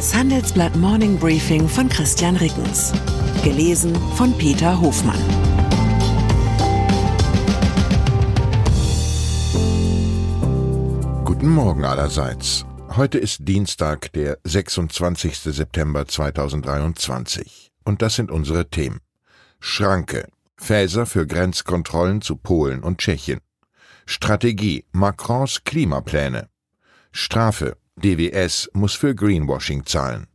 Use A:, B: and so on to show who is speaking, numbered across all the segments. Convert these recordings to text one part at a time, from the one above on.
A: Das Handelsblatt Morning Briefing von Christian Rickens. Gelesen von Peter Hofmann.
B: Guten Morgen allerseits. Heute ist Dienstag, der 26. September 2023. Und das sind unsere Themen. Schranke. Fäser für Grenzkontrollen zu Polen und Tschechien. Strategie. Macrons Klimapläne. Strafe. DWS muss für Greenwashing zahlen.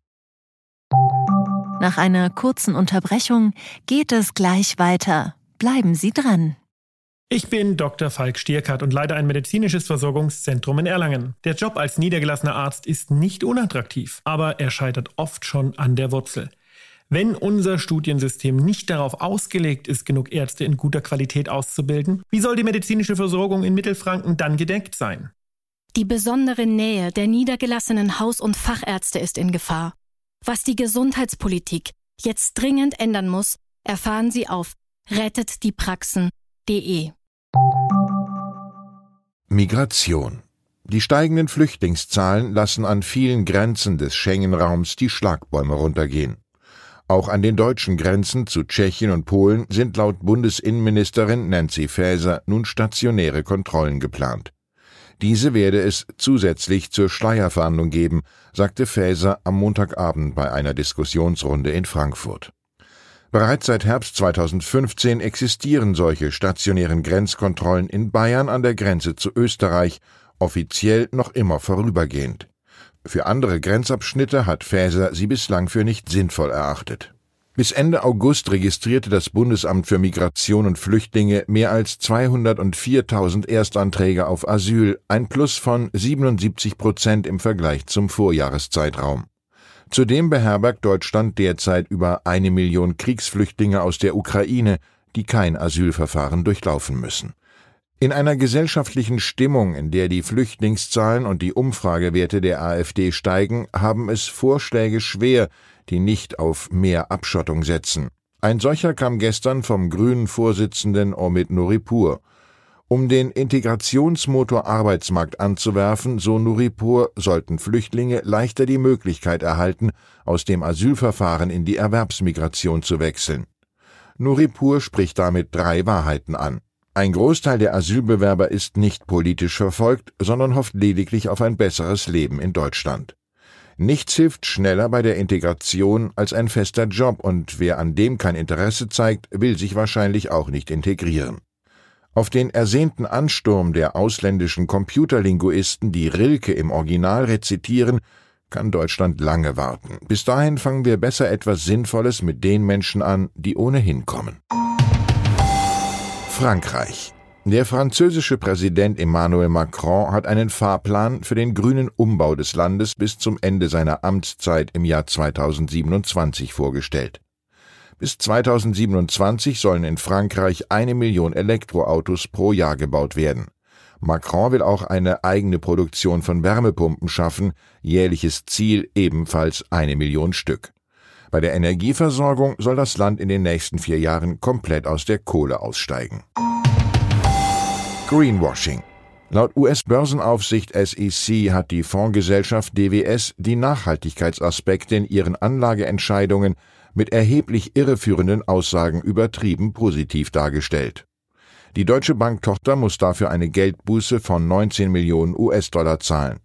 C: Nach einer kurzen Unterbrechung geht es gleich weiter. Bleiben Sie dran.
D: Ich bin Dr. Falk Stierkart und leite ein medizinisches Versorgungszentrum in Erlangen. Der Job als niedergelassener Arzt ist nicht unattraktiv, aber er scheitert oft schon an der Wurzel. Wenn unser Studiensystem nicht darauf ausgelegt ist, genug Ärzte in guter Qualität auszubilden, wie soll die medizinische Versorgung in Mittelfranken dann gedeckt sein?
E: Die besondere Nähe der niedergelassenen Haus- und Fachärzte ist in Gefahr. Was die Gesundheitspolitik jetzt dringend ändern muss, erfahren Sie auf rettetdiepraxen.de.
B: Migration. Die steigenden Flüchtlingszahlen lassen an vielen Grenzen des Schengen-Raums die Schlagbäume runtergehen. Auch an den deutschen Grenzen zu Tschechien und Polen sind laut Bundesinnenministerin Nancy Faeser nun stationäre Kontrollen geplant. Diese werde es zusätzlich zur Schleierfahndung geben, sagte Faeser am Montagabend bei einer Diskussionsrunde in Frankfurt. Bereits seit Herbst 2015 existieren solche stationären Grenzkontrollen in Bayern an der Grenze zu Österreich, offiziell noch immer vorübergehend. Für andere Grenzabschnitte hat Faeser sie bislang für nicht sinnvoll erachtet. Bis Ende August registrierte das Bundesamt für Migration und Flüchtlinge mehr als 204.000 Erstanträge auf Asyl, ein Plus von 77 Prozent im Vergleich zum Vorjahreszeitraum. Zudem beherbergt Deutschland derzeit über eine Million Kriegsflüchtlinge aus der Ukraine, die kein Asylverfahren durchlaufen müssen. In einer gesellschaftlichen Stimmung, in der die Flüchtlingszahlen und die Umfragewerte der AfD steigen, haben es Vorschläge schwer, die nicht auf mehr Abschottung setzen. Ein solcher kam gestern vom grünen Vorsitzenden Omid Nuripur. Um den Integrationsmotor Arbeitsmarkt anzuwerfen, so Nuripur, sollten Flüchtlinge leichter die Möglichkeit erhalten, aus dem Asylverfahren in die Erwerbsmigration zu wechseln. Nuripur spricht damit drei Wahrheiten an. Ein Großteil der Asylbewerber ist nicht politisch verfolgt, sondern hofft lediglich auf ein besseres Leben in Deutschland. Nichts hilft schneller bei der Integration als ein fester Job, und wer an dem kein Interesse zeigt, will sich wahrscheinlich auch nicht integrieren. Auf den ersehnten Ansturm der ausländischen Computerlinguisten, die Rilke im Original rezitieren, kann Deutschland lange warten. Bis dahin fangen wir besser etwas Sinnvolles mit den Menschen an, die ohnehin kommen. Frankreich. Der französische Präsident Emmanuel Macron hat einen Fahrplan für den grünen Umbau des Landes bis zum Ende seiner Amtszeit im Jahr 2027 vorgestellt. Bis 2027 sollen in Frankreich eine Million Elektroautos pro Jahr gebaut werden. Macron will auch eine eigene Produktion von Wärmepumpen schaffen, jährliches Ziel ebenfalls eine Million Stück. Bei der Energieversorgung soll das Land in den nächsten vier Jahren komplett aus der Kohle aussteigen. Greenwashing. Laut US-Börsenaufsicht SEC hat die Fondsgesellschaft DWS die Nachhaltigkeitsaspekte in ihren Anlageentscheidungen mit erheblich irreführenden Aussagen übertrieben positiv dargestellt. Die Deutsche Bank-Tochter muss dafür eine Geldbuße von 19 Millionen US-Dollar zahlen.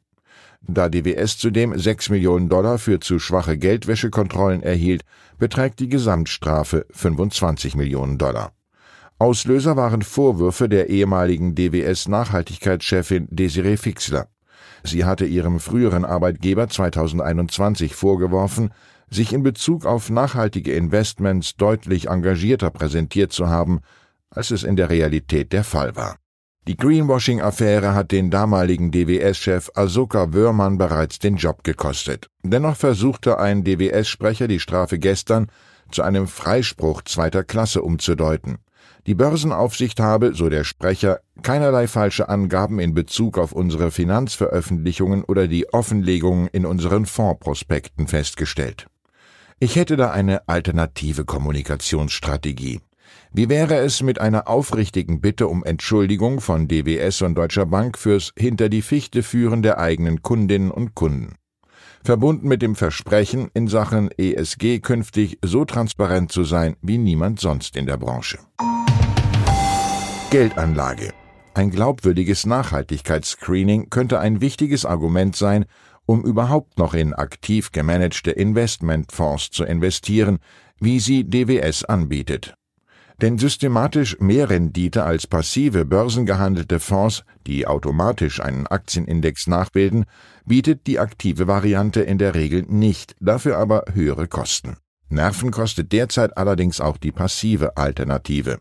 B: Da DWS zudem 6 Millionen Dollar für zu schwache Geldwäschekontrollen erhielt, beträgt die Gesamtstrafe 25 Millionen Dollar. Auslöser waren Vorwürfe der ehemaligen DWS-Nachhaltigkeitschefin Desiree Fixler. Sie hatte ihrem früheren Arbeitgeber 2021 vorgeworfen, sich in Bezug auf nachhaltige Investments deutlich engagierter präsentiert zu haben, als es in der Realität der Fall war. Die Greenwashing-Affäre hat den damaligen DWS-Chef Asoka Wörmann bereits den Job gekostet. Dennoch versuchte ein DWS-Sprecher die Strafe gestern zu einem Freispruch zweiter Klasse umzudeuten. Die Börsenaufsicht habe, so der Sprecher, keinerlei falsche Angaben in Bezug auf unsere Finanzveröffentlichungen oder die Offenlegungen in unseren Fondsprospekten festgestellt. Ich hätte da eine alternative Kommunikationsstrategie. Wie wäre es mit einer aufrichtigen Bitte um Entschuldigung von DWS und Deutscher Bank fürs hinter die Fichte führen der eigenen Kundinnen und Kunden? verbunden mit dem Versprechen, in Sachen ESG künftig so transparent zu sein wie niemand sonst in der Branche. Geldanlage. Ein glaubwürdiges Nachhaltigkeitsscreening könnte ein wichtiges Argument sein, um überhaupt noch in aktiv gemanagte Investmentfonds zu investieren, wie sie DWS anbietet. Denn systematisch mehr Rendite als passive börsengehandelte Fonds, die automatisch einen Aktienindex nachbilden, bietet die aktive Variante in der Regel nicht, dafür aber höhere Kosten. Nerven kostet derzeit allerdings auch die passive Alternative.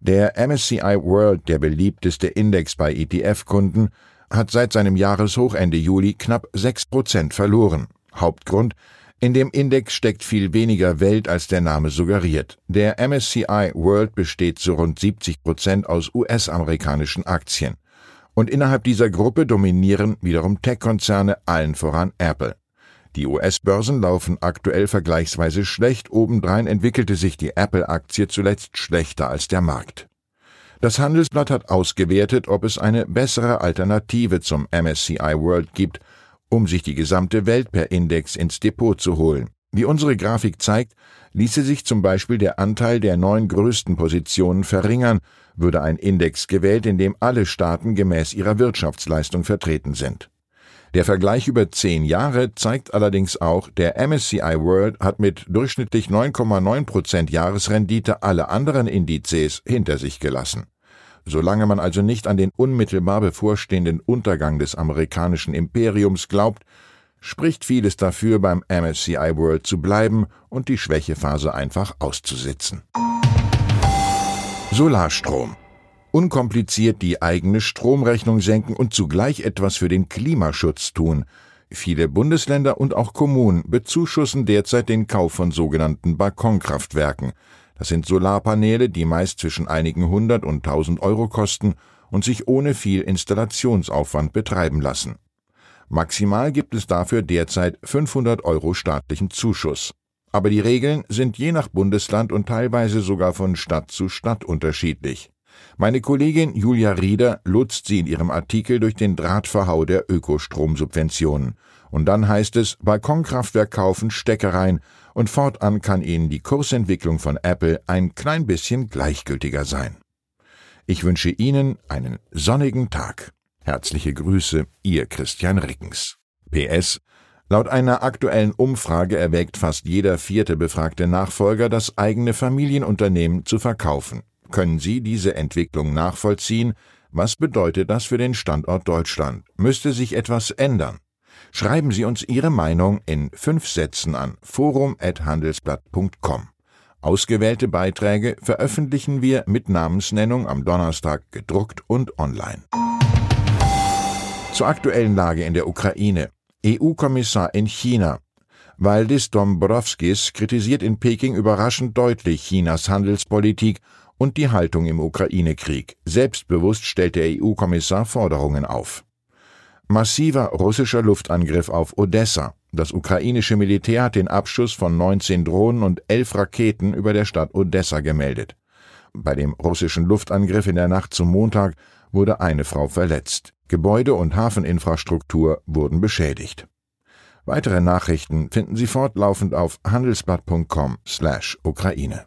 B: Der MSCI World, der beliebteste Index bei ETF-Kunden, hat seit seinem Jahreshoch Ende Juli knapp 6% verloren. Hauptgrund in dem Index steckt viel weniger Welt, als der Name suggeriert. Der MSCI World besteht zu rund 70 Prozent aus US-amerikanischen Aktien. Und innerhalb dieser Gruppe dominieren wiederum Tech-Konzerne, allen voran Apple. Die US-Börsen laufen aktuell vergleichsweise schlecht, obendrein entwickelte sich die Apple-Aktie zuletzt schlechter als der Markt. Das Handelsblatt hat ausgewertet, ob es eine bessere Alternative zum MSCI World gibt um sich die gesamte Welt per Index ins Depot zu holen. Wie unsere Grafik zeigt, ließe sich zum Beispiel der Anteil der neun größten Positionen verringern, würde ein Index gewählt, in dem alle Staaten gemäß ihrer Wirtschaftsleistung vertreten sind. Der Vergleich über zehn Jahre zeigt allerdings auch, der MSCI World hat mit durchschnittlich 9,9 Prozent Jahresrendite alle anderen Indizes hinter sich gelassen. Solange man also nicht an den unmittelbar bevorstehenden Untergang des amerikanischen Imperiums glaubt, spricht vieles dafür, beim MSCI World zu bleiben und die Schwächephase einfach auszusitzen. Solarstrom. Unkompliziert die eigene Stromrechnung senken und zugleich etwas für den Klimaschutz tun. Viele Bundesländer und auch Kommunen bezuschussen derzeit den Kauf von sogenannten Balkonkraftwerken. Das sind Solarpaneele, die meist zwischen einigen hundert und tausend Euro kosten und sich ohne viel Installationsaufwand betreiben lassen. Maximal gibt es dafür derzeit 500 Euro staatlichen Zuschuss. Aber die Regeln sind je nach Bundesland und teilweise sogar von Stadt zu Stadt unterschiedlich. Meine Kollegin Julia Rieder lotst sie in ihrem Artikel durch den Drahtverhau der Ökostromsubventionen. Und dann heißt es, Balkonkraftwerk kaufen, Steckereien und fortan kann Ihnen die Kursentwicklung von Apple ein klein bisschen gleichgültiger sein. Ich wünsche Ihnen einen sonnigen Tag. Herzliche Grüße, Ihr Christian Rickens. PS Laut einer aktuellen Umfrage erwägt fast jeder vierte befragte Nachfolger, das eigene Familienunternehmen zu verkaufen. Können Sie diese Entwicklung nachvollziehen? Was bedeutet das für den Standort Deutschland? Müsste sich etwas ändern? Schreiben Sie uns Ihre Meinung in fünf Sätzen an forum.handelsblatt.com. Ausgewählte Beiträge veröffentlichen wir mit Namensnennung am Donnerstag gedruckt und online. Zur aktuellen Lage in der Ukraine. EU-Kommissar in China. Valdis Dombrovskis kritisiert in Peking überraschend deutlich Chinas Handelspolitik und die Haltung im Ukraine-Krieg. Selbstbewusst stellt der EU-Kommissar Forderungen auf. Massiver russischer Luftangriff auf Odessa. Das ukrainische Militär hat den Abschuss von 19 Drohnen und 11 Raketen über der Stadt Odessa gemeldet. Bei dem russischen Luftangriff in der Nacht zum Montag wurde eine Frau verletzt. Gebäude und Hafeninfrastruktur wurden beschädigt. Weitere Nachrichten finden Sie fortlaufend auf handelsblatt.com/Ukraine.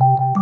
E: you